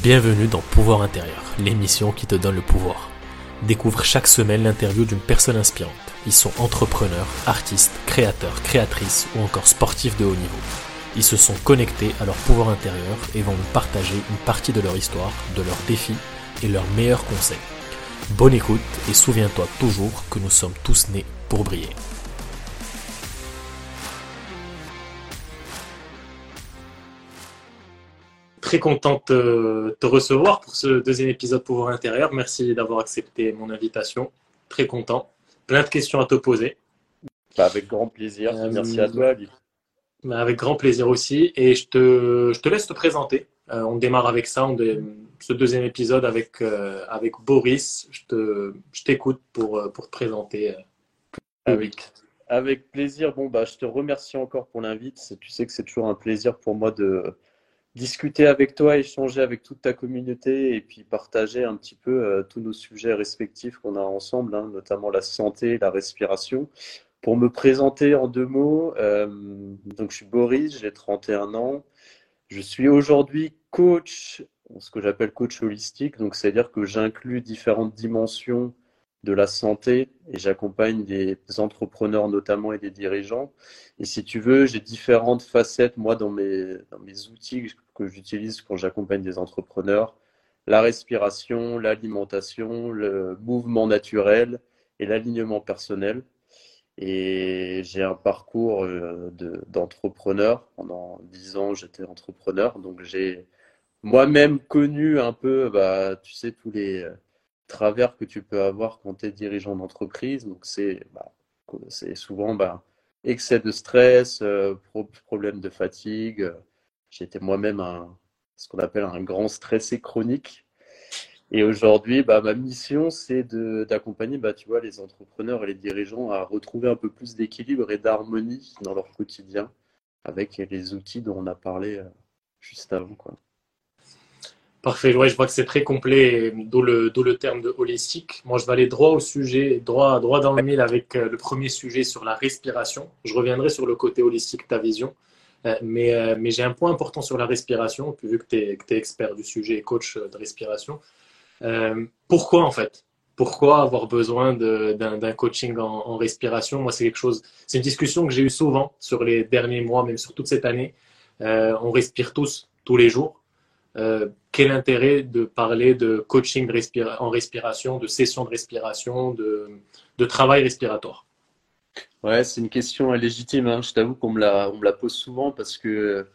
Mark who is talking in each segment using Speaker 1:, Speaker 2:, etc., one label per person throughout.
Speaker 1: Bienvenue dans Pouvoir intérieur, l'émission qui te donne le pouvoir. Découvre chaque semaine l'interview d'une personne inspirante. Ils sont entrepreneurs, artistes, créateurs, créatrices ou encore sportifs de haut niveau. Ils se sont connectés à leur pouvoir intérieur et vont nous partager une partie de leur histoire, de leurs défis et leurs meilleurs conseils. Bonne écoute et souviens-toi toujours que nous sommes tous nés pour briller. Très contente de te recevoir pour ce deuxième épisode Pouvoir intérieur. Merci d'avoir accepté mon invitation. Très content. Plein de questions à te poser.
Speaker 2: Bah, avec grand plaisir. Euh, Merci à toi, Ali.
Speaker 1: Bah, avec grand plaisir aussi. Et je te, je te laisse te présenter. Euh, on démarre avec ça, on ce deuxième épisode avec, euh, avec Boris. Je t'écoute pour, pour te présenter.
Speaker 2: Avec, avec plaisir. Bon, bah, je te remercie encore pour l'invite. Tu sais que c'est toujours un plaisir pour moi de, discuter avec toi, échanger avec toute ta communauté et puis partager un petit peu euh, tous nos sujets respectifs qu'on a ensemble, hein, notamment la santé, la respiration. Pour me présenter en deux mots, euh, donc je suis Boris, j'ai 31 ans. Je suis aujourd'hui coach, ce que j'appelle coach holistique, donc c'est-à-dire que j'inclus différentes dimensions de la santé et j'accompagne des entrepreneurs notamment et des dirigeants. Et si tu veux, j'ai différentes facettes, moi, dans mes, dans mes outils que j'utilise quand j'accompagne des entrepreneurs. La respiration, l'alimentation, le mouvement naturel et l'alignement personnel. Et j'ai un parcours euh, d'entrepreneur. Pendant dix ans, j'étais entrepreneur. Donc j'ai moi-même connu un peu, bah, tu sais, tous les travers que tu peux avoir quand tu es dirigeant d'entreprise. Donc, c'est bah, souvent bah, excès de stress, euh, problème de fatigue. J'étais moi-même ce qu'on appelle un grand stressé chronique. Et aujourd'hui, bah, ma mission, c'est d'accompagner les entrepreneurs et les dirigeants à retrouver un peu plus d'équilibre et d'harmonie dans leur quotidien avec les outils dont on a parlé euh, juste avant. Quoi.
Speaker 1: Parfait, ouais, je vois que c'est très complet, d'où le, le terme de holistique. Moi, je vais aller droit au sujet, droit, droit dans le mille avec euh, le premier sujet sur la respiration. Je reviendrai sur le côté holistique, ta vision. Euh, mais, euh, mais j'ai un point important sur la respiration, vu que tu es, expert du sujet et coach de respiration. pourquoi, en fait? Pourquoi avoir besoin d'un coaching en, respiration? Moi, c'est quelque chose, c'est une discussion que j'ai eue souvent sur les derniers mois, même sur toute cette année. on respire tous, tous les jours. Quel intérêt de parler de coaching en respiration, de session de respiration, de, travail respiratoire?
Speaker 2: Ouais, c'est une question légitime. Hein. Je t'avoue qu'on me, la, pose souvent parce que,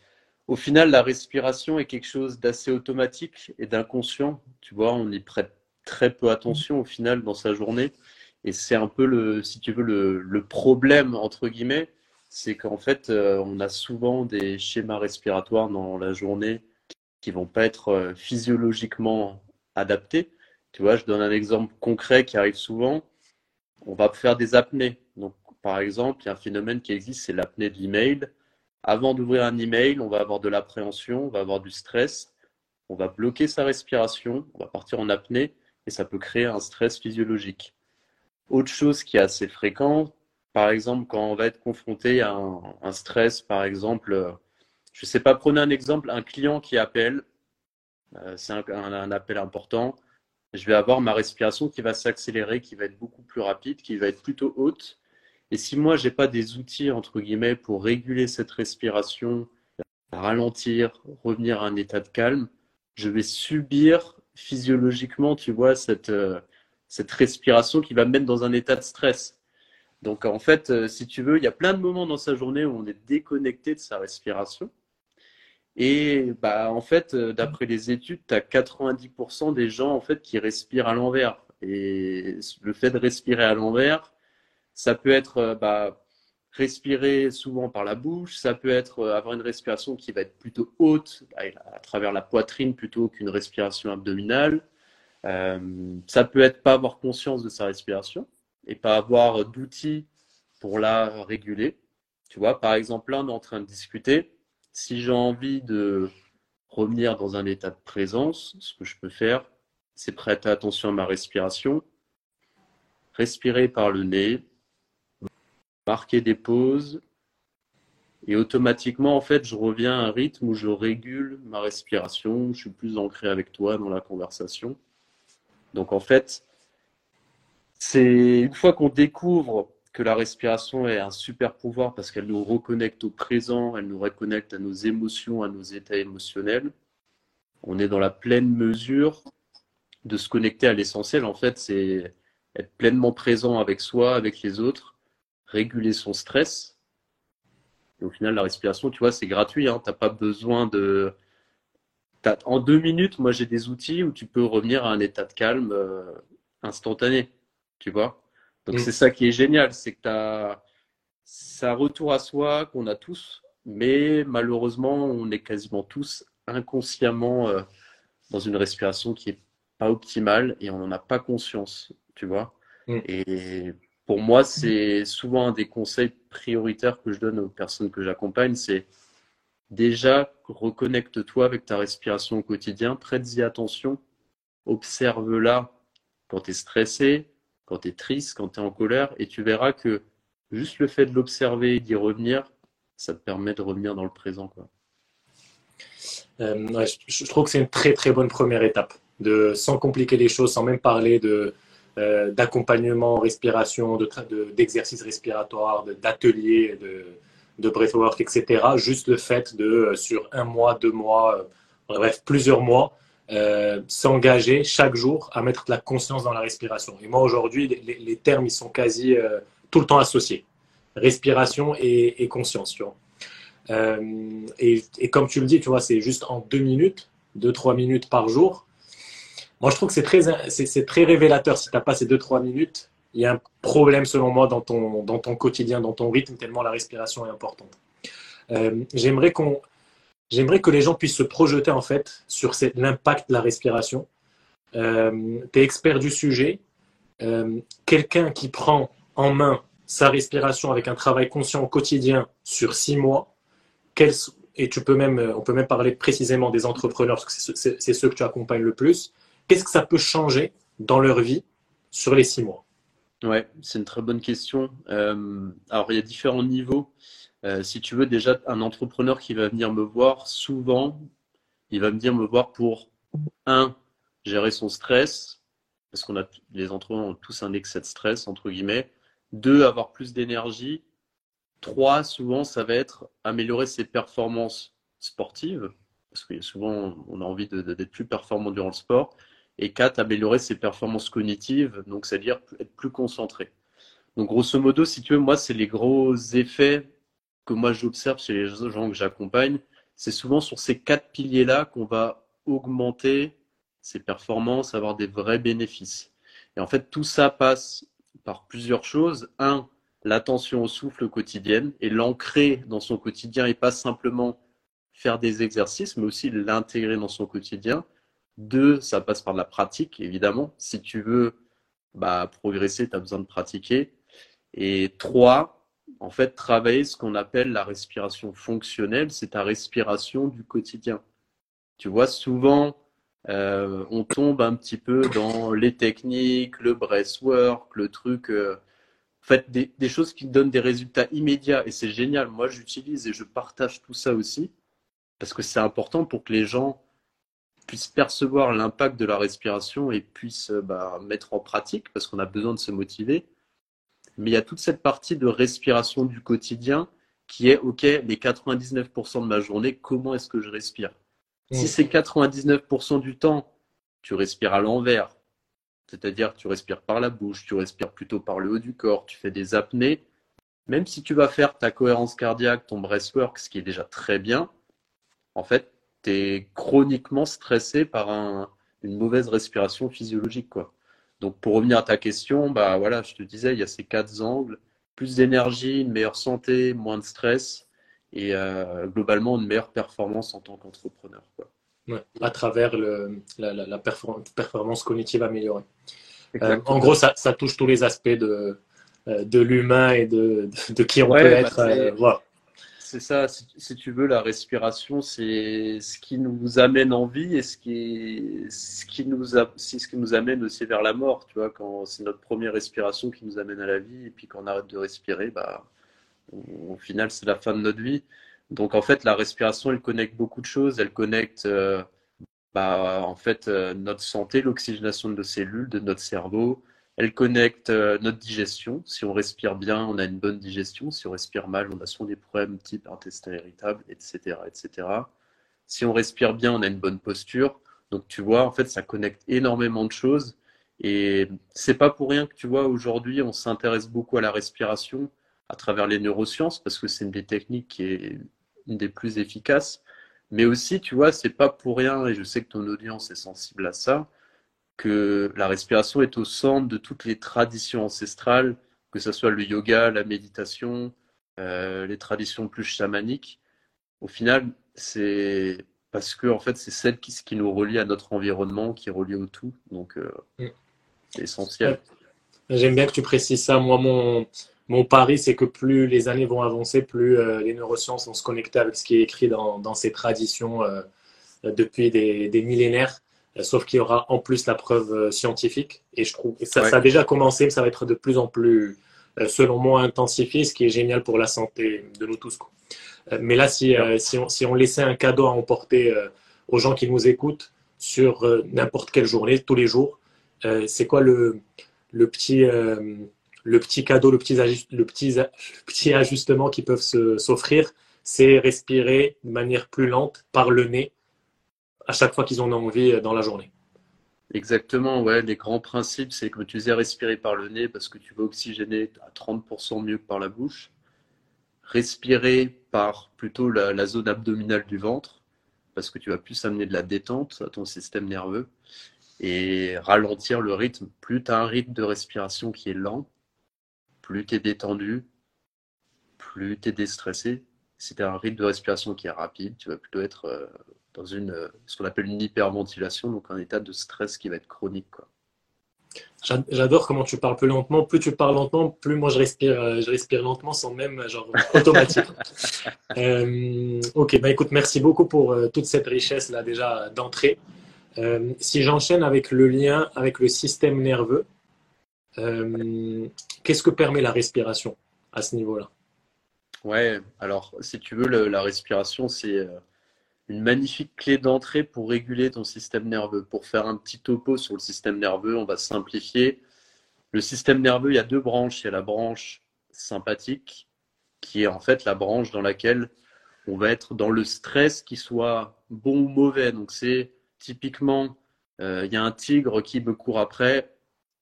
Speaker 2: au final, la respiration est quelque chose d'assez automatique et d'inconscient. Tu vois, on y prête très peu attention au final dans sa journée. Et c'est un peu le, si tu veux, le problème entre guillemets, c'est qu'en fait, euh, on a souvent des schémas respiratoires dans la journée qui vont pas être euh, physiologiquement adaptés. Tu vois, je donne un exemple concret qui arrive souvent. On va faire des apnées. Donc, par exemple, il y a un phénomène qui existe, c'est l'apnée de l'email. Avant d'ouvrir un email, on va avoir de l'appréhension, on va avoir du stress, on va bloquer sa respiration, on va partir en apnée et ça peut créer un stress physiologique. Autre chose qui est assez fréquent, par exemple, quand on va être confronté à un, un stress, par exemple, euh, je ne sais pas, prenez un exemple, un client qui appelle, euh, c'est un, appel important, je vais avoir ma respiration qui va s'accélérer, qui va être beaucoup plus rapide, qui va être plutôt haute. Et si moi, je n'ai pas des outils, entre guillemets, pour réguler cette respiration, ralentir, revenir à un état de calme, je vais subir physiologiquement, tu vois, cette, euh, cette respiration qui va me mettre dans un état de stress. Donc en fait, euh, si tu veux, il y a plein de moments dans sa journée où on est déconnecté de sa respiration. Et bah, en fait, euh, d'après les études, tu as 90% des gens en fait, qui respirent à l'envers. Et le fait de respirer à l'envers, ça peut être euh, bah, respirer souvent par la bouche, ça peut être euh, avoir une respiration qui va être plutôt haute, à, travers la poitrine plutôt qu'une respiration abdominale. ça peut être pas avoir conscience de sa respiration et pas avoir d'outils pour la réguler. Tu vois, par exemple, là, on est en train de discuter si j'ai envie de revenir dans un état de présence, ce que je peux faire, c'est prêter attention à ma respiration, respirer par le nez, marquer des pauses Et automatiquement, en fait, je reviens à un rythme où je régule ma respiration, je suis plus ancré avec toi dans la conversation. Donc, en fait, c'est une fois qu'on découvre que la respiration est un super pouvoir parce qu'elle nous reconnecte au présent, elle nous reconnecte à nos émotions, à nos états émotionnels. On est dans la pleine mesure de se connecter à l'essentiel. En fait, c'est être pleinement présent avec soi, avec les autres, réguler son stress. Au final, la respiration, tu vois, c'est gratuit. Hein. Tu n'as pas besoin de. En deux minutes, moi, j'ai des outils où tu peux revenir à un état de calme euh, instantané. Tu vois Donc, mm. c'est ça qui est génial. C'est que tu as. Un retour à soi qu'on a tous, mais malheureusement, on est quasiment tous inconsciemment euh, dans une respiration qui est pas optimale et on n'en a pas conscience, tu vois. Mm. Et pour moi, c'est souvent un des conseils prioritaires que je donne aux personnes que j'accompagne, c'est déjà reconnecte-toi avec ta respiration au quotidien, prête-y attention, observe-la quand tu es stressé, quand tu es triste, quand tu es en colère, et tu verras que juste le fait de l'observer d'y revenir, ça te permet de revenir dans le présent.
Speaker 1: Euh, je, trouve que c'est une très très bonne première étape, de, sans compliquer les choses, sans même parler de, euh, d'accompagnement en respiration, d'exercices de, respiratoires, d'ateliers, de, de, breathwork, etc. Juste le fait de, euh, sur un mois, deux mois, bref, plusieurs mois, s'engager chaque jour à mettre de la conscience dans la respiration. Et moi, aujourd'hui, les, termes, ils sont quasi tout le temps associés. Respiration et, conscience, vois. et, comme tu le dis, tu vois, c'est juste en deux minutes, deux, trois minutes par jour, moi, je trouve que c'est très, révélateur. Si tu n'as pas ces 2-3 minutes, il y a un problème, selon moi, dans ton, quotidien, dans ton rythme, tellement la respiration est importante. Euh, j'aimerais, qu'on, j'aimerais que les gens puissent se projeter, en fait, sur l'impact de la respiration. Euh, tu es expert du sujet. Euh, quelqu'un qui prend en main sa respiration avec un travail conscient au quotidien sur 6 mois, et tu peux même, on peut même parler précisément des entrepreneurs, parce que c'est, c'est ceux que tu accompagnes le plus qu'est-ce que ça peut changer dans leur vie sur les six mois?
Speaker 2: Ouais, c'est une très bonne question. Euh, alors, il y a différents niveaux. Euh, si tu veux, déjà, un entrepreneur qui va venir me voir, souvent, il va venir me voir pour, un, gérer son stress, parce qu'on a les entrepreneurs ont tous un excès de stress, entre guillemets. Deux, avoir plus d'énergie. Trois, souvent, ça va être améliorer ses performances sportives, parce que souvent, on a envie d'être plus performant durant le sport. Et quatre, améliorer ses performances cognitives, donc c'est-à-dire être plus concentré. Donc grosso modo, si tu veux, moi, c'est les gros effets que moi j'observe chez les gens que j'accompagne. C'est souvent sur ces quatre piliers-là qu'on va augmenter ses performances, avoir des vrais bénéfices. Et en fait, tout ça passe par plusieurs choses. Un, l'attention au souffle quotidienne et l'ancrer dans son quotidien et pas simplement faire des exercices, mais aussi l'intégrer dans son quotidien. Deux, ça passe par de la pratique, évidemment. Si tu veux bah, progresser, tu as besoin de pratiquer. Et trois, en fait, travailler ce qu'on appelle la respiration fonctionnelle, c'est ta respiration du quotidien. Tu vois, souvent, euh, on tombe un petit peu dans les techniques, le breathwork, le truc. Euh, en fait, des, choses qui donnent des résultats immédiats. Et c'est génial. Moi, j'utilise et je partage tout ça aussi parce que c'est important pour que les gens puissent percevoir l'impact de la respiration et puissent bah, mettre en pratique parce qu'on a besoin de se motiver. Mais il y a toute cette partie de respiration du quotidien qui est, OK, les 99% de ma journée, comment est-ce que je respire? Si c'est 99% du temps, tu respires à l'envers, c'est-à-dire tu respires par la bouche, tu respires plutôt par le haut du corps, tu fais des apnées, même si tu vas faire ta cohérence cardiaque, ton breathwork, ce qui est déjà très bien, en fait, chroniquement stressé par une mauvaise respiration physiologique. Quoi. Donc pour revenir à ta question, bah voilà, je te disais, il y a ces quatre angles plus d'énergie, une meilleure santé, moins de stress et euh, globalement une meilleure performance en tant qu'entrepreneur.
Speaker 1: à travers le, la, performance cognitive améliorée. Euh, en gros, ça, touche tous les aspects de, euh, de l'humain et de, de, qui on peut bah, être. voilà
Speaker 2: c'est ça, si, tu veux, la respiration, c'est ce qui nous amène en vie et ce qui, ce qui nous amène aussi vers la mort, tu vois, quand c'est notre première respiration qui nous amène à la vie et puis quand on arrête de respirer, bah, Au final, c'est la fin de notre vie. Donc en fait, la respiration, elle connecte beaucoup de choses. Elle connecte euh, bah, en fait euh, notre santé, l'oxygénation de nos cellules, de notre cerveau. Elle connecte euh, notre digestion. Si on respire bien, on a une bonne digestion. Si on respire mal, on a souvent des problèmes type intestin irritable, etc., etc. Si on respire bien, on a une bonne posture. Donc tu vois, en fait, ça connecte énormément de choses. Et c'est pas pour rien que tu vois aujourd'hui, on s'intéresse beaucoup à la respiration à travers les neurosciences parce que c'est une des techniques qui est une des plus efficaces. Mais aussi, tu vois, c'est pas pour rien, et je sais que ton audience est sensible à ça, que la respiration est au centre de toutes les traditions ancestrales, que ce soit le yoga, la méditation, euh, les traditions plus chamaniques. Au final, c'est parce que en fait, c'est celle qui, qui nous relie à notre environnement, qui est relié au tout. Donc, euh, mm. c'est essentiel.
Speaker 1: J'aime bien que tu précises ça. Moi, mon, mon pari, c'est que plus les années vont avancer, plus euh, les neurosciences vont se connecter avec ce qui est écrit dans, dans ces traditions depuis des, des millénaires. Euh, sauf qu'il y aura en plus la preuve scientifique. Et je trouve ça, ça, a déjà commencé, mais ça va être de plus en plus, selon moi, intensifié, ce qui est génial pour la santé de nous tous. Mais là, si, si, on, si on laissait un cadeau à emporter aux gens qui nous écoutent sur n'importe quelle journée, tous les jours, c'est quoi le, le petit le petit cadeau, le petit, le petit, le petit ajustement qui peuvent s'offrir, c'est respirer de manière plus lente par le nez à chaque fois qu'ils en ont envie euh, dans la journée.
Speaker 2: Exactement, ouais. Les grands principes, c'est que tu disais respirer par le nez parce que tu vas oxygéner à 30% mieux que par la bouche. Respirer par plutôt la, la, zone abdominale du ventre parce que tu vas plus amener de la détente à ton système nerveux et ralentir le rythme. Plus tu as un rythme de respiration qui est lent, plus tu es détendu, plus tu es déstressé. Si tu as un rythme de respiration qui est rapide, tu vas plutôt être euh, dans une, euh, ce qu'on appelle une hyperventilation, donc un état de stress qui va être chronique. Quoi.
Speaker 1: J'adore comment tu parles plus lentement. Plus tu parles lentement, plus moi je respire, euh, je respire lentement sans même genre automatique. ok, bah écoute, merci beaucoup pour toute cette richesse là déjà d'entrée. si j'enchaîne avec le lien avec le système nerveux, euh, qu'est-ce que permet la respiration à ce niveau-là?
Speaker 2: Ouais, alors si tu veux, la respiration, c'est euh, une magnifique clé d'entrée pour réguler ton système nerveux. Pour faire un petit topo sur le système nerveux, on va simplifier. Le système nerveux, il y a deux branches. Il y a la branche sympathique, qui est en fait la branche dans laquelle on va être dans le stress, qui soit bon ou mauvais. Donc c'est typiquement, euh, il y a un tigre qui me court après,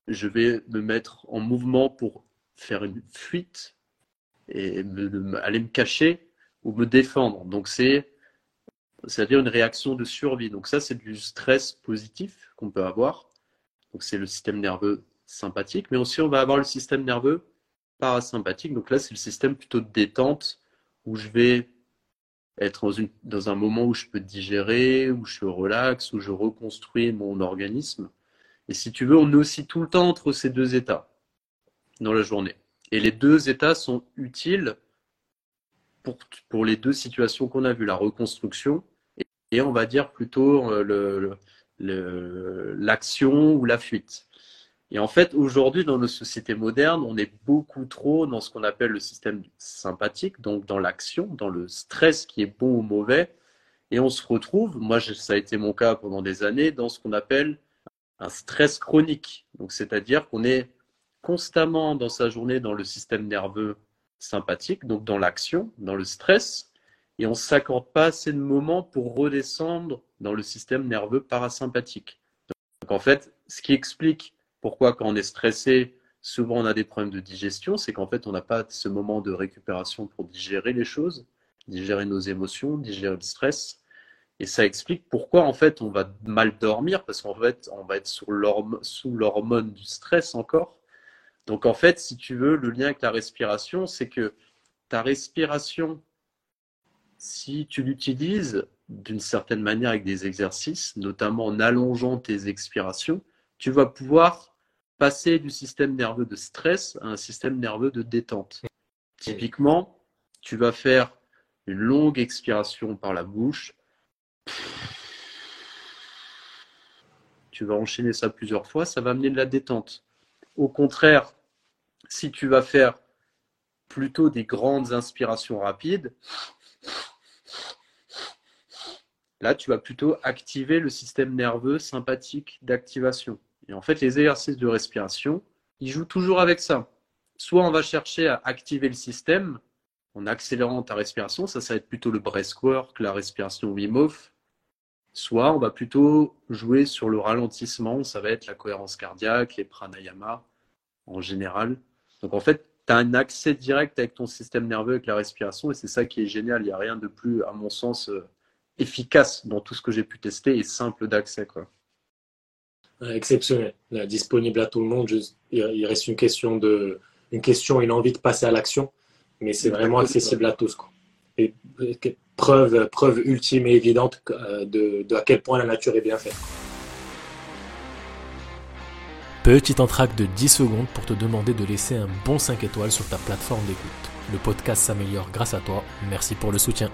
Speaker 2: je vais me mettre en mouvement pour faire une fuite et aller me cacher ou me défendre. Donc c'est c'est-à-dire une réaction de survie. Donc ça c'est du stress positif qu'on peut avoir. Donc c'est le système nerveux sympathique, mais aussi on va avoir le système nerveux parasympathique. Donc là c'est le système plutôt de détente où je vais être dans, une, dans un moment où je peux digérer, où je relaxe, où je reconstruis mon organisme. Et si tu veux, on est aussi tout le temps entre ces deux états dans la journée. Et les deux états sont utiles pour, pour les deux situations qu'on a vues, la reconstruction et, on va dire plutôt euh, l'action ou la fuite. Et en fait, aujourd'hui, dans nos sociétés modernes, on est beaucoup trop dans ce qu'on appelle le système sympathique, donc dans l'action, dans le stress qui est bon ou mauvais. Et on se retrouve, moi ça a été mon cas pendant des années, dans ce qu'on appelle un stress chronique. Donc, c'est-à-dire qu'on est constamment dans sa journée dans le système nerveux sympathique, donc dans l'action, dans le stress, et on ne s'accorde pas assez de moments pour redescendre dans le système nerveux parasympathique. Donc, en fait, ce qui explique pourquoi quand on est stressé, souvent on a des problèmes de digestion, c'est qu'en fait on n'a pas ce moment de récupération pour digérer les choses, digérer nos émotions, digérer le stress. Et ça explique pourquoi en fait on va mal dormir parce qu'en fait on va être sous l'hormone du stress encore. Donc en fait, si tu veux, le lien avec la respiration, c'est que ta respiration, si tu l'utilises d'une certaine manière avec des exercices, notamment en allongeant tes expirations, tu vas pouvoir passer du système nerveux de stress à un système nerveux de détente. Typiquement, tu vas faire une longue expiration par la bouche tu vas enchaîner ça plusieurs fois, ça va amener de la détente. Au contraire, si tu vas faire plutôt des grandes inspirations rapides, là, tu vas plutôt activer le système nerveux sympathique d'activation. Et en fait, les exercices de respiration, ils jouent toujours avec ça. Soit on va chercher à activer le système en accélérant ta respiration, ça, ça va être plutôt le breathwork, la respiration Wim. Soit on va plutôt jouer sur le ralentissement, ça va être la cohérence cardiaque, les pranayama en général. Donc en fait, tu as un accès direct avec ton système nerveux, avec la respiration, et c'est ça qui est génial. Il n'y a rien de plus, à mon sens, euh, efficace dans tout ce que j'ai pu tester et simple d'accès. Quoi.
Speaker 1: Exceptionnel, disponible à tout le monde. il reste une question de, une question, une envie de passer à l'action, mais c'est vraiment accessible à tous. Quoi. Et, preuve, preuve ultime et évidente euh, de, de à quel point la nature est bien faite.
Speaker 3: Petit entraque de 10 secondes pour te demander de laisser un bon 5 étoiles sur ta plateforme d'écoute. Le podcast s'améliore grâce à toi. Merci pour le soutien.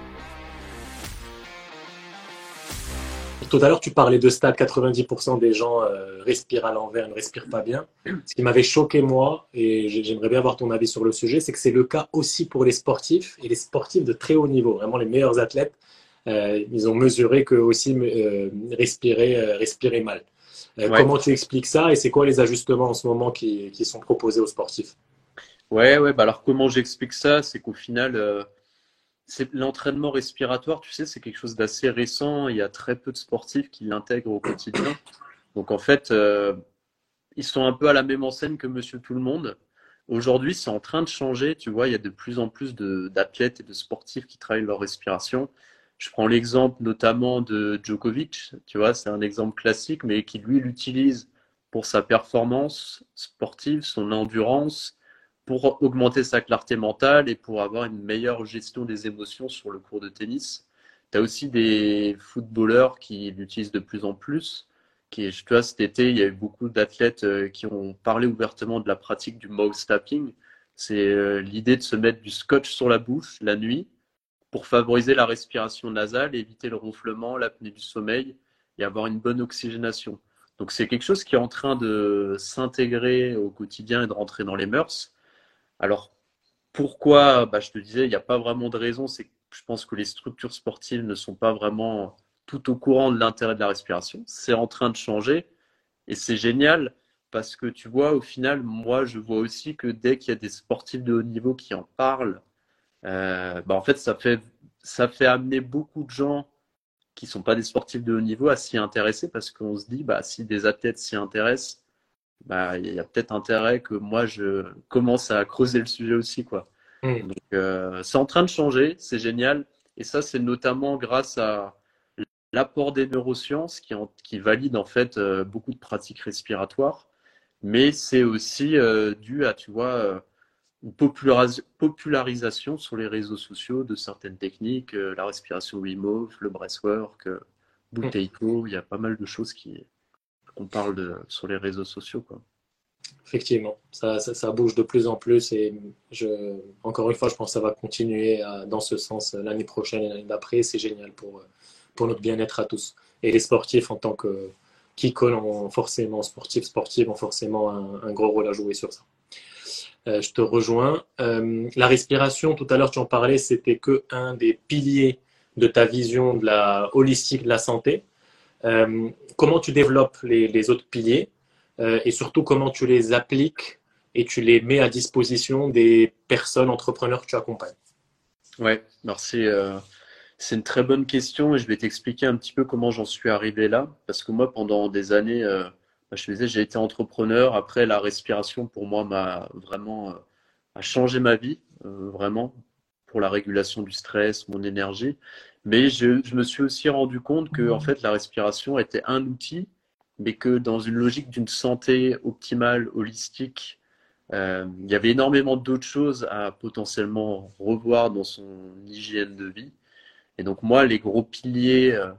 Speaker 1: Tout à l'heure, tu parlais de stade 90% des gens euh, respirent à l'envers, ne respirent pas bien. Ce qui m'avait choqué, moi, et j'aimerais bien avoir ton avis sur le sujet, c'est que c'est le cas aussi pour les sportifs et les sportifs de très haut niveau, vraiment les meilleurs athlètes. Euh, ils ont mesuré que aussi euh, respirer, respirer mal. Comment tu expliques ça et c'est quoi les ajustements en ce moment qui, qui sont proposés aux sportifs?
Speaker 2: Ouais, ouais. Bah alors comment j'explique ça? C'est qu'au final c'est l'entraînement respiratoire, tu sais, c'est quelque chose d'assez récent. Il y a très peu de sportifs qui l'intègrent au quotidien. Donc en fait, euh, ils sont un peu à la même enseigne que Monsieur Tout le Monde. Aujourd'hui, c'est en train de changer. Tu vois, il y a de plus en plus d'athlètes et de sportifs qui travaillent leur respiration. Je prends l'exemple notamment de Djokovic. Tu vois, c'est un exemple classique, mais qui lui l'utilise pour sa performance sportive, son endurance, pour augmenter sa clarté mentale et pour avoir une meilleure gestion des émotions sur le cours de tennis. Tu as aussi des footballeurs qui l'utilisent de plus en plus. Tu vois, cet été, il y a eu beaucoup d'athlètes euh, qui ont parlé ouvertement de la pratique du mouth tapping. C'est euh, l'idée de se mettre du scotch sur la bouche la nuit pour favoriser la respiration nasale, éviter le ronflement, l'apnée du sommeil et avoir une bonne oxygénation. Donc c'est quelque chose qui est en train de s'intégrer au quotidien et de rentrer dans les mœurs. Alors, pourquoi? Bah, Je te disais, il n'y a pas vraiment de raison. C'est je pense que les structures sportives ne sont pas vraiment tout au courant de l'intérêt de la respiration. C'est en train de changer et c'est génial parce que tu vois, au final, moi, je vois aussi que dès qu'il y a des sportifs de haut niveau qui en parlent, bah, en fait, ça fait, ça fait amener beaucoup de gens qui ne sont pas des sportifs de haut niveau à s'y intéresser parce qu'on se dit, bah, si des athlètes s'y intéressent, bah, il y a peut-être intérêt que moi, je commence à creuser le sujet aussi. Quoi. Hmm. Donc, euh, c'est en train de changer, c'est génial. Et ça, c'est notamment grâce à l'apport des neurosciences qui, en, qui valide en fait euh, beaucoup de pratiques respiratoires. Mais c'est aussi euh, dû à, tu vois, une popularisation sur les réseaux sociaux de certaines techniques, la respiration Wim le breathwork, Bouteiko, il y a pas mal de choses qui, on parle de, sur les réseaux sociaux. Quoi.
Speaker 1: Effectivement, ça, ça, bouge de plus en plus et je, encore une fois, je pense que ça va continuer dans ce sens l'année prochaine et l'année d'après. C'est génial pour, pour notre bien-être à tous. Et les sportifs en tant que qui ont forcément, sportifs, sportives, ont forcément un, gros rôle à jouer sur ça. Euh, je te rejoins. Euh, la respiration, tout à l'heure tu en parlais, c'était que un des piliers de ta vision de la holistique de la santé. Euh, comment tu développes les, autres piliers et surtout comment tu les appliques et tu les mets à disposition des personnes entrepreneurs que tu accompagnes?
Speaker 2: Ouais, merci. C'est une très bonne question et je vais t'expliquer un petit peu comment j'en suis arrivé là. Parce que moi, pendant des années, je te disais, j'ai été entrepreneur. Après, la respiration, pour moi, m'a vraiment a changé ma vie, vraiment, pour la régulation du stress, mon énergie. Mais je, me suis aussi rendu compte que en fait, la respiration était un outil, mais que dans une logique d'une santé optimale, holistique, euh, il y avait énormément d'autres choses à potentiellement revoir dans son hygiène de vie. Et donc moi, les gros piliers euh,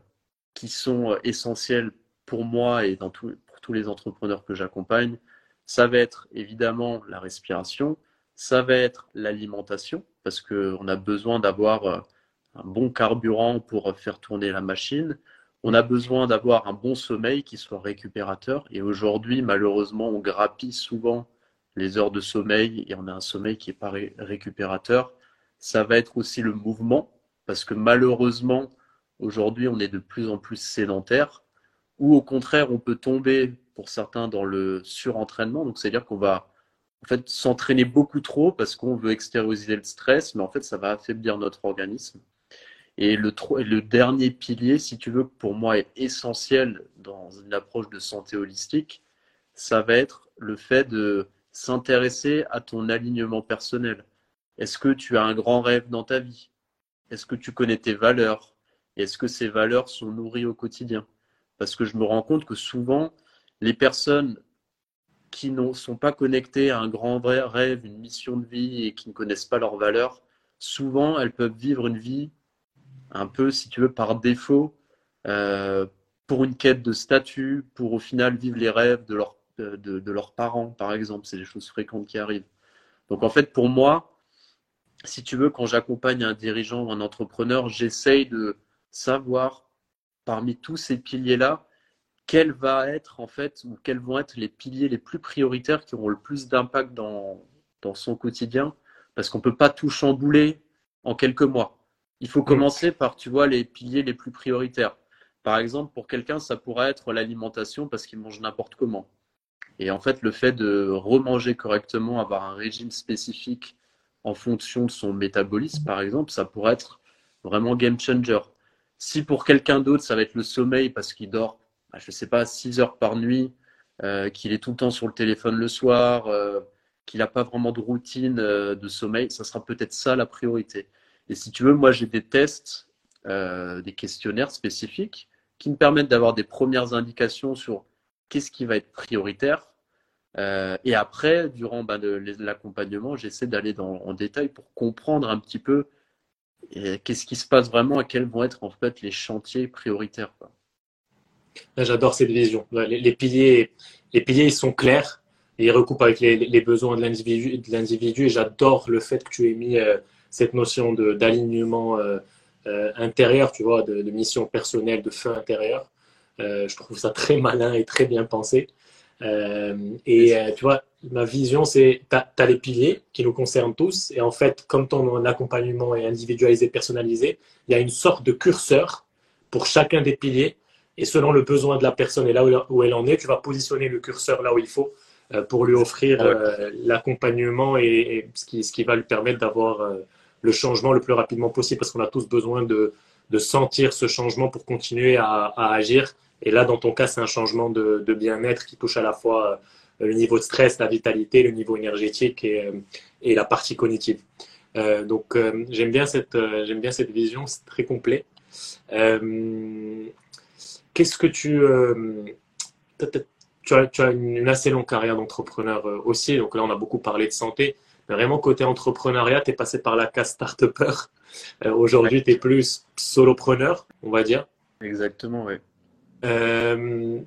Speaker 2: qui sont essentiels pour moi et dans pour tous les entrepreneurs que j'accompagne, ça va être évidemment la respiration, ça va être l'alimentation, parce qu'on a besoin d'avoir euh, un bon carburant pour faire tourner la machine. On a besoin d'avoir un bon sommeil qui soit récupérateur. Et aujourd'hui, malheureusement, on grappille souvent les heures de sommeil et on a un sommeil qui est pas récupérateur. Ça va être aussi le mouvement, parce que malheureusement, aujourd'hui, on est de plus en plus sédentaire, ou au contraire, on peut tomber pour certains dans le surentraînement. Donc, c'est-à-dire qu'on va en fait s'entraîner beaucoup trop parce qu'on veut extérioriser le stress, mais en fait, ça va affaiblir notre organisme. Et le, le dernier pilier, si tu veux, pour moi est essentiel dans une approche de santé holistique, ça va être le fait de s'intéresser à ton alignement personnel. Est-ce que tu as un grand rêve dans ta vie? Est-ce que tu connais tes valeurs? Est-ce que ces valeurs sont nourries au quotidien? Parce que je me rends compte que souvent, les personnes qui ne sont pas connectées à un grand rêve, une mission de vie et qui ne connaissent pas leurs valeurs, souvent elles peuvent vivre une vie un peu, si tu veux, par défaut, euh, pour une quête de statut, pour au final vivre les rêves de leur de, leurs parents, par exemple. C'est des choses fréquentes qui arrivent. Donc en fait, pour moi, si tu veux, quand j'accompagne un dirigeant ou un entrepreneur, j'essaye de savoir parmi tous ces piliers-là, quel va être en fait, ou quels vont être les piliers les plus prioritaires qui auront le plus d'impact dans, dans son quotidien, parce qu'on ne peut pas tout chambouler en quelques mois. Il faut mm. commencer par, tu vois, les piliers les plus prioritaires. Par exemple, pour quelqu'un, ça pourrait être l'alimentation parce qu'il mange n'importe comment. Et en fait, le fait de remanger correctement, avoir un régime spécifique en fonction de son métabolisme, par exemple, ça pourrait être vraiment game changer. Si pour quelqu'un d'autre, ça va être le sommeil parce qu'il dort, bah, je ne sais pas, 6 heures par nuit, euh, qu'il est tout le temps sur le téléphone le soir, euh, qu'il n'a pas vraiment de routine euh, de sommeil, ça sera peut-être ça la priorité. Et si tu veux, moi j'ai des tests, des questionnaires spécifiques qui me permettent d'avoir des premières indications sur qu'est-ce qui va être prioritaire. Et après, durant bah, l'accompagnement, j'essaie d'aller en détail pour comprendre un petit peu qu'est-ce qui se passe vraiment? Et quels vont être en fait les chantiers prioritaires.
Speaker 1: J'adore cette vision. Les, piliers, les piliers, ils sont clairs. ils recoupent avec les, besoins de l'individu. Et j'adore le fait que tu aies mis euh, cette notion d'alignement euh, intérieur, tu vois, de, de, mission personnelle, de feu intérieur. Euh, je trouve ça très malin et très bien pensé. Euh, et euh, tu vois, ma vision, c'est tu as, les piliers qui nous concernent tous. Et en fait, comme ton accompagnement est individualisé, personnalisé, il y a une sorte de curseur pour chacun des piliers. Et selon le besoin de la personne et là où elle en est, tu vas positionner le curseur là où il faut pour lui offrir l'accompagnement et, ce, qui, ce, qui, va lui permettre d'avoir le changement le plus rapidement possible parce qu'on a tous besoin de, de sentir ce changement pour continuer à, agir. Et là, dans ton cas, c'est un changement de, bien-être qui touche à la fois euh, le niveau de stress, la vitalité, le niveau énergétique et, euh, et la partie cognitive. Euh, donc, j'aime bien, cette, j'aime bien cette vision, c'est très complet. Qu'est-ce que tu. Tu as, tu as, une assez longue carrière d'entrepreneur aussi, donc là, on a beaucoup parlé de santé. Mais vraiment, côté entrepreneuriat, tu es passé par la case start-upper. Euh, aujourd'hui, tu es plus solopreneur, on va dire.
Speaker 2: Exactement, oui.
Speaker 1: Euh,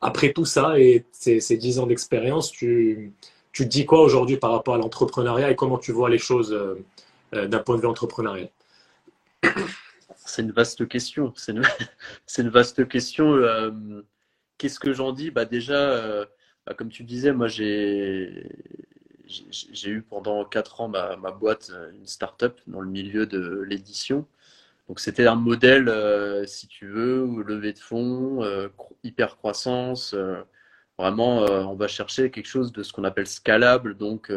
Speaker 1: après tout ça et ces, ces 10 ans d'expérience, tu, tu dis quoi aujourd'hui par rapport à l'entrepreneuriat et comment tu vois les choses euh, d'un point de vue entrepreneurial?
Speaker 2: C'est une vaste question. C'est une, vaste question. Qu'est-ce que j'en dis? Bah Déjà, bah, comme tu disais, moi j'ai eu pendant 4 ans ma, boîte, euh, une start-up dans le milieu de l'édition. Donc c'était un modèle, euh, si tu veux, levée de fonds, euh, hyper croissance. vraiment, on va chercher quelque chose de ce qu'on appelle scalable, donc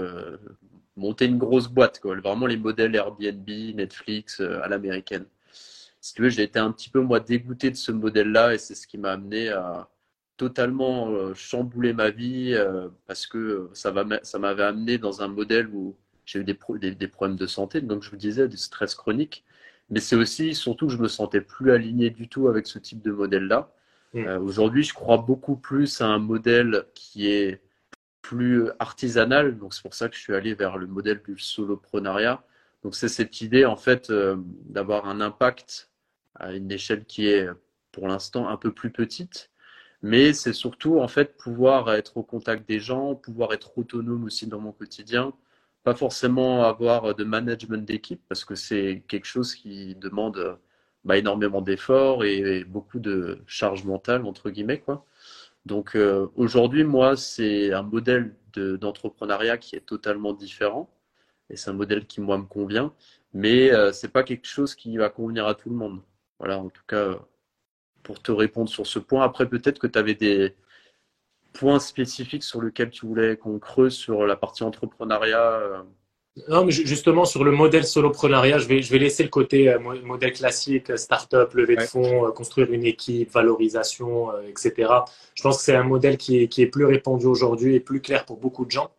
Speaker 2: monter une grosse boîte, quoi. Vraiment les modèles Airbnb, Netflix à l'américaine. Si tu veux, j'ai été un petit peu moi dégoûté de ce modèle-là et c'est ce qui m'a amené à, totalement euh, chamboulé ma vie euh, parce que ça m'avait amené dans un modèle où j'ai eu des, des, problèmes de santé, donc je vous disais, du stress chronique. Mais c'est aussi, surtout, que je me sentais plus aligné du tout avec ce type de modèle-là. Mm. Euh, aujourd'hui, je crois beaucoup plus à un modèle qui est plus artisanal. Donc, c'est pour ça que je suis allé vers le modèle du soloprenariat. Donc, c'est cette idée, en fait, d'avoir un impact à une échelle qui est, pour l'instant, un peu plus petite, mais c'est surtout en fait pouvoir être au contact des gens, pouvoir être autonome aussi dans mon quotidien, pas forcément avoir de management d'équipe parce que c'est quelque chose qui demande bah, énormément d'efforts et, beaucoup de charge mentale entre guillemets quoi. Donc euh, aujourd'hui moi c'est un modèle d'entrepreneuriat qui est totalement différent. Et c'est un modèle qui, moi, me convient. Mais euh, ce n'est pas quelque chose qui va convenir à tout le monde. Voilà, en tout cas, pour te répondre sur ce point. Après, peut-être que tu avais des points spécifiques sur lesquels tu voulais qu'on creuse sur la partie entrepreneuriat. Euh.
Speaker 1: Non, mais justement, sur le modèle soloprenariat, je vais, je vais laisser le côté euh, modèle classique, start-up, levée de fonds, construire une équipe, valorisation, etc. Je pense que c'est un modèle qui est, qui est plus répandu aujourd'hui et plus clair pour beaucoup de gens.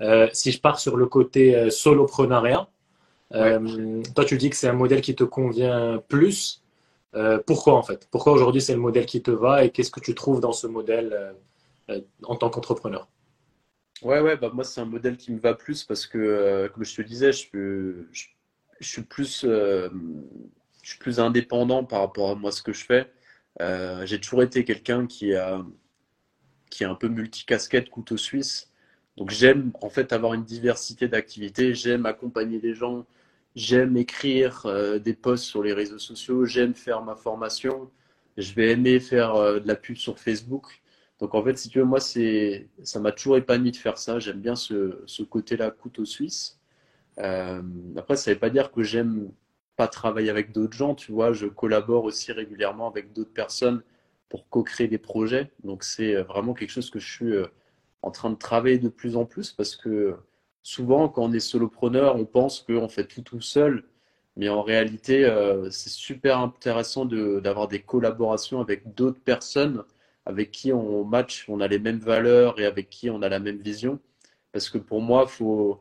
Speaker 1: Euh, si je pars sur le côté euh, soloprenariat, euh, toi tu dis que c'est un modèle qui te convient plus. pourquoi en fait? Pourquoi aujourd'hui c'est le modèle qui te va et qu'est-ce que tu trouves dans ce modèle en tant qu'entrepreneur
Speaker 2: Ouais, ouais, bah moi c'est un modèle qui me va plus parce que, comme je te disais, je, suis plus, je suis plus indépendant par rapport à moi ce que je fais. j'ai toujours été quelqu'un qui a, qui est un peu multicasquette, couteau suisse. Donc j'aime en fait avoir une diversité d'activités, j'aime accompagner les gens, j'aime écrire euh, des posts sur les réseaux sociaux, j'aime faire ma formation, je vais aimer faire euh, de la pub sur Facebook. Donc en fait, si tu veux, moi, c'est, ça m'a toujours épanoui de faire ça. J'aime bien ce, ce côté-là, couteau suisse. Euh, après, ça ne veut pas dire que j'aime pas travailler avec d'autres gens. Tu vois, je collabore aussi régulièrement avec d'autres personnes pour co-créer des projets. Donc c'est vraiment quelque chose que je suis en train de travailler de plus en plus parce que souvent, quand on est solopreneur, on pense qu'on fait tout tout seul. Mais en réalité, euh, c'est super intéressant d'avoir des collaborations avec d'autres personnes avec qui on match, on a les mêmes valeurs et avec qui on a la même vision. Parce que pour moi, faut.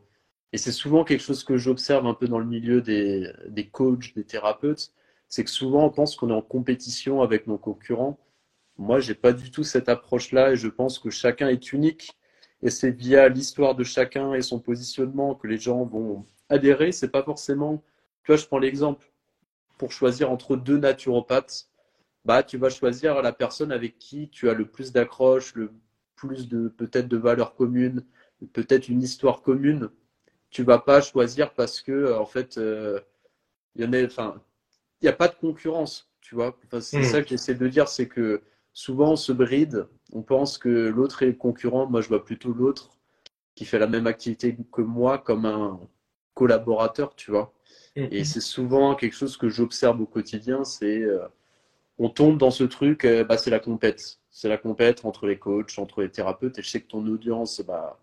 Speaker 2: Et c'est souvent quelque chose que j'observe un peu dans le milieu des, des coachs, des thérapeutes, c'est que souvent on pense qu'on est en compétition avec nos concurrents moi, j'ai pas du tout cette approche-là et je pense que chacun est unique et c'est via l'histoire de chacun et son positionnement que les gens vont adhérer. C'est pas forcément. Tu vois, je prends l'exemple pour choisir entre deux naturopathes. Bah, tu vas choisir la personne avec qui tu as le plus d'accroche, le plus de peut-être de valeurs communes, peut-être une histoire commune. Tu vas pas choisir parce que en fait, euh, il y en a, enfin, il n'y a pas de concurrence, tu vois. c'est hmm. ça que j'essaie de dire, c'est que souvent on se bride, on pense que l'autre est concurrent, moi je vois plutôt l'autre qui fait la même activité que moi comme un collaborateur, tu vois. Mm-hmm. Et c'est souvent quelque chose que j'observe au quotidien, c'est euh, on tombe dans ce truc, euh, bah, c'est la compète. C'est la compète entre les coachs, entre les thérapeutes. Et je sais que ton audience, bah,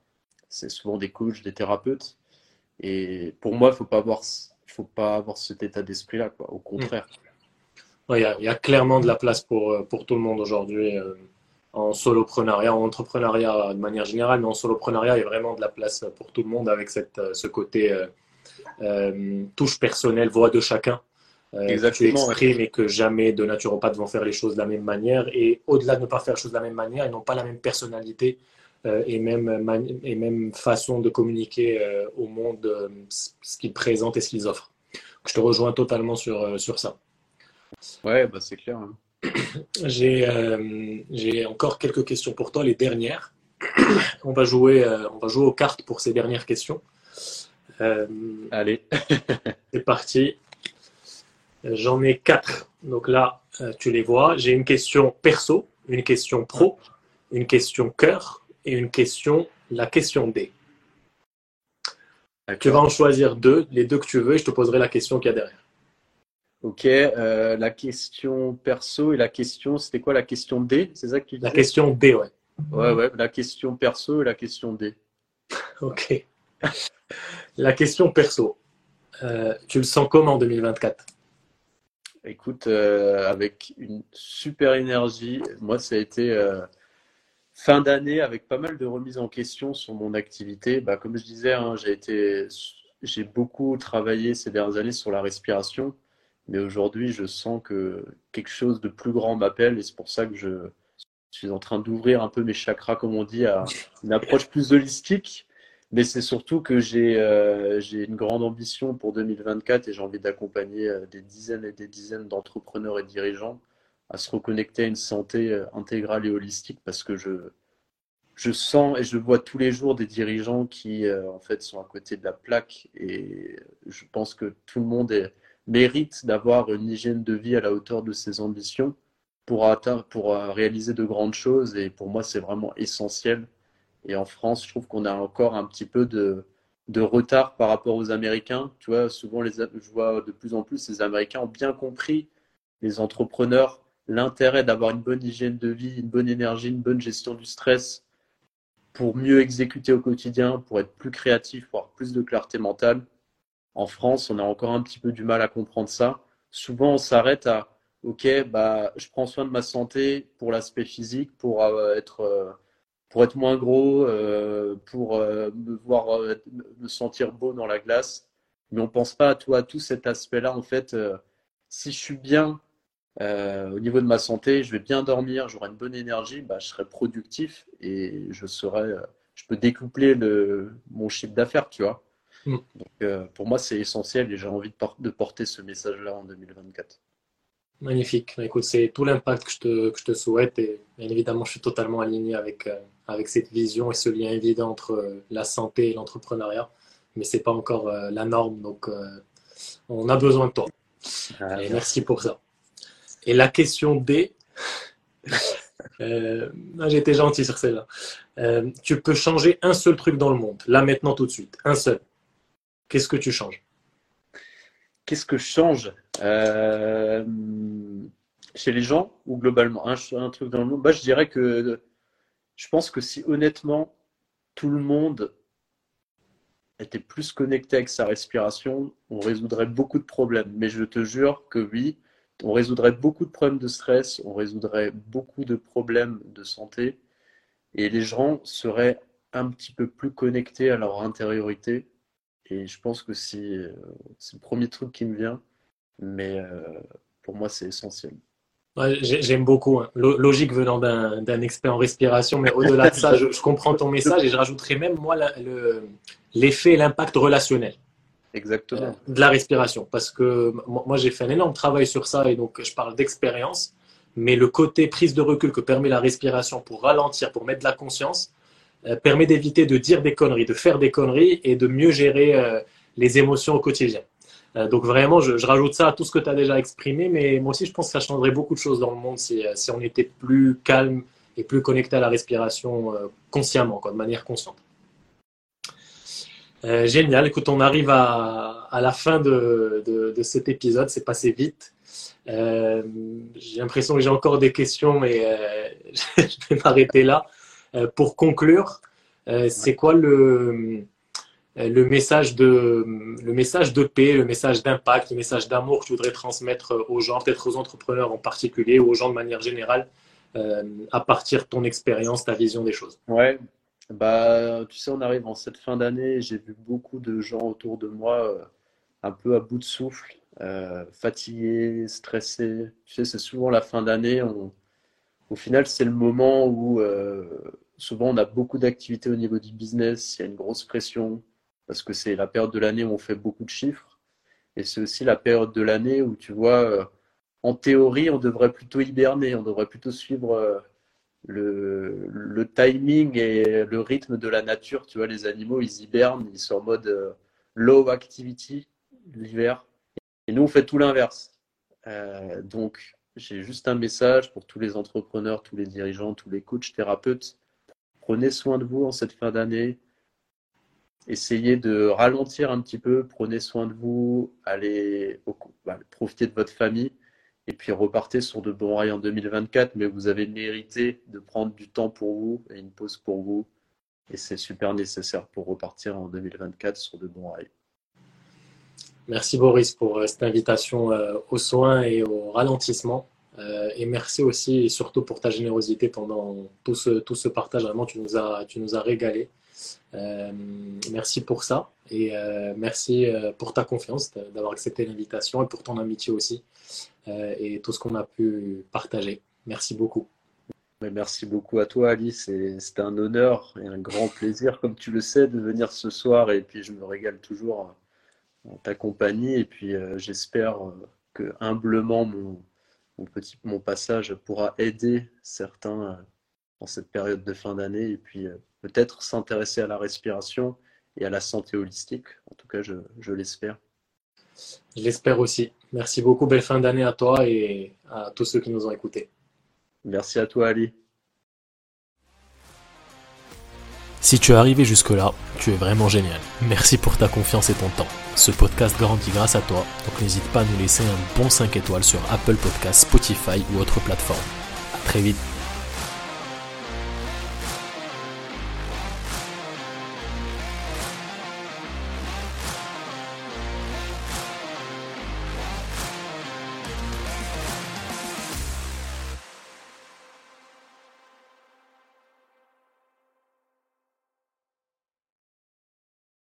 Speaker 2: c'est souvent des coachs, des thérapeutes. Et pour moi, il faut pas avoir, faut pas avoir cet état d'esprit-là, quoi. Au contraire.
Speaker 1: Il y, a, clairement de la place pour, euh, pour tout le monde aujourd'hui euh, en soloprenariat, en entrepreneuriat de manière générale, mais en soloprenariat, il y a vraiment de la place pour tout le monde avec cette, ce côté touche personnelle, voix de chacun. Exactement, tu exprimes et que jamais de naturopathes vont faire les choses de la même manière. Et au-delà de ne pas faire les choses de la même manière, ils n'ont pas la même personnalité et, même, et même façon de communiquer au monde ce qu'ils présentent et ce qu'ils offrent. Je te rejoins totalement sur, sur ça.
Speaker 2: Ouais, bah c'est clair. Hein.
Speaker 1: Euh, j'ai encore quelques questions pour toi, les dernières. on, va jouer, euh, on va jouer aux cartes pour ces dernières questions.
Speaker 2: Euh, Allez.
Speaker 1: c'est parti. J'en ai quatre. Donc là, tu les vois. J'ai une question perso, une question pro, une question cœur et une question, la question D. Tu vas en choisir deux, les deux que tu veux, et je te poserai la question qu'il y a derrière.
Speaker 2: Ok, euh, la question perso et la question, c'était quoi la question D? C'est ça que tu
Speaker 1: disais? La question D, ouais.
Speaker 2: Ouais, ouais, la question perso et la question D.
Speaker 1: ok. la question perso. Euh, tu le sens comment en 2024
Speaker 2: Écoute, euh, avec une super énergie. Moi, ça a été fin d'année avec pas mal de remises en question sur mon activité. Bah, comme je disais, hein, j'ai beaucoup travaillé ces dernières années sur la respiration. Mais aujourd'hui, je sens que quelque chose de plus grand m'appelle et c'est pour ça que je suis en train d'ouvrir un peu mes chakras, comme on dit, à une approche plus holistique. Mais c'est surtout que j'ai euh, une grande ambition pour 2024 et j'ai envie d'accompagner euh, des dizaines et des dizaines d'entrepreneurs et dirigeants à se reconnecter à une santé euh, intégrale et holistique parce que je, je sens et je vois tous les jours des dirigeants qui en fait sont à côté de la plaque et je pense que tout le monde mérite d'avoir une hygiène de vie à la hauteur de ses ambitions pour, atteindre, pour réaliser de grandes choses. Et pour moi, c'est vraiment essentiel. Et en France, je trouve qu'on a encore un petit peu de, retard par rapport aux Américains. Tu vois, souvent, les, je vois de plus en plus les Américains ont bien compris, les entrepreneurs, l'intérêt d'avoir une bonne hygiène de vie, une bonne énergie, une bonne gestion du stress pour mieux exécuter au quotidien, pour être plus créatif, pour avoir plus de clarté mentale. En France, on a encore un petit peu du mal à comprendre ça. Souvent, on s'arrête à OK, bah, je prends soin de ma santé pour l'aspect physique, pour euh, être euh, pour être moins gros, euh, pour me voir me sentir beau dans la glace. Mais on pense pas à tout, à tout cet aspect-là. En fait, si je suis bien au niveau de ma santé, je vais bien dormir, j'aurai une bonne énergie, bah, je serai productif et je serai, je peux découpler le, mon chiffre d'affaires, tu vois. Mm. Donc, pour moi, c'est essentiel et j'ai envie de porter ce message-là en 2024.
Speaker 1: Magnifique. Bah, écoute, c'est tout l'impact que je, te, que je te souhaite et bien évidemment, je suis totalement aligné avec, euh, avec cette vision et ce lien évident entre euh, la santé et l'entrepreneuriat. Mais ce n'est pas encore euh, la norme, donc on a besoin de toi. Ah, merci pour ça. Et la question D, ah, j'étais gentil sur celle-là. tu peux changer un seul truc dans le monde, là maintenant tout de suite, un seul. Qu'est-ce que tu changes?
Speaker 2: Qu'est-ce que je change? Euh, chez les gens ou globalement un, truc dans le monde bah, Je dirais que je pense que si honnêtement tout le monde était plus connecté avec sa respiration, on résoudrait beaucoup de problèmes. Mais je te jure que oui, on résoudrait beaucoup de problèmes de stress, on résoudrait beaucoup de problèmes de santé et les gens seraient un petit peu plus connectés à leur intériorité et je pense que euh, c'est le premier truc qui me vient, mais euh, pour moi, c'est essentiel.
Speaker 1: J'aime beaucoup. Hein. Logique venant d'un expert en respiration, mais au-delà de ça, je, comprends ton message et je rajouterais même, moi, l'effet et l'impact relationnel.
Speaker 2: Exactement. Euh,
Speaker 1: de la respiration. Parce que moi, j'ai fait un énorme travail sur ça et donc je parle d'expérience, mais le côté prise de recul que permet la respiration pour ralentir, pour mettre de la conscience, euh, permet d'éviter de dire des conneries, de faire des conneries et de mieux gérer les émotions au quotidien. Euh, donc vraiment, je, rajoute ça à tout ce que tu as déjà exprimé, mais moi aussi je pense que ça changerait beaucoup de choses dans le monde si, si on était plus calme et plus connecté à la respiration consciemment, quoi, de manière consciente. génial, écoute, on arrive à, à la fin de, de, de cet épisode, c'est passé vite. j'ai l'impression que j'ai encore des questions, mais je vais m'arrêter là. Euh, pour conclure, euh, c'est quoi le, le message de le message de paix, le message d'impact, le message d'amour que tu voudrais transmettre aux gens, peut-être aux entrepreneurs en particulier ou aux gens de manière générale, euh, à partir de ton expérience, ta vision des choses.
Speaker 2: Ouais, bah tu sais, on arrive en cette fin d'année. J'ai vu beaucoup de gens autour de moi un peu à bout de souffle, fatigués, stressés. Tu sais, c'est souvent la fin d'année. Au final, c'est le moment où euh, souvent on a beaucoup d'activités au niveau du business, il y a une grosse pression, parce que c'est la période de l'année où on fait beaucoup de chiffres. Et c'est aussi la période de l'année où tu vois, euh, en théorie, on devrait plutôt hiberner, on devrait plutôt suivre euh, le, le, timing et le rythme de la nature. Tu vois, les animaux, ils hibernent, ils sont en mode low activity l'hiver. Et nous, on fait tout l'inverse. donc, j'ai juste un message pour tous les entrepreneurs, tous les dirigeants, tous les coachs, thérapeutes. Prenez soin de vous en cette fin d'année. Essayez de ralentir un petit peu, prenez soin de vous, allez bah, profiter de votre famille et puis repartez sur de bons rails en 2024. Mais vous avez mérité de prendre du temps pour vous et une pause pour vous. Et c'est super nécessaire pour repartir en 2024 sur de bons rails.
Speaker 1: Merci Boris pour euh, cette invitation euh, aux soins et au ralentissement. Euh, et merci aussi et surtout pour ta générosité pendant tout ce, tout ce partage. Vraiment, tu nous as, tu nous as régalé. Merci pour ça et merci pour ta confiance d'avoir accepté l'invitation et pour ton amitié aussi et tout ce qu'on a pu partager. Merci beaucoup.
Speaker 2: Merci beaucoup à toi, Alice. C'était un honneur et un grand plaisir, comme tu le sais, de venir ce soir. Et puis, je me régale toujours en ta compagnie. Et puis euh, j'espère euh, que humblement mon, mon, petit, mon passage pourra aider certains euh, dans cette période de fin d'année et puis peut-être s'intéresser à la respiration et à la santé holistique. En tout cas, je, je l'espère.
Speaker 1: Je l'espère aussi. Merci beaucoup. Belle fin d'année à toi et à tous ceux qui nous ont écoutés.
Speaker 2: Merci à toi, Ali.
Speaker 1: Si tu es arrivé jusque-là, tu es vraiment génial. Merci pour ta confiance et ton temps. Ce podcast grandit grâce à toi, donc n'hésite pas à nous laisser un bon 5 étoiles sur Apple Podcasts, Spotify ou autre plateforme. A très vite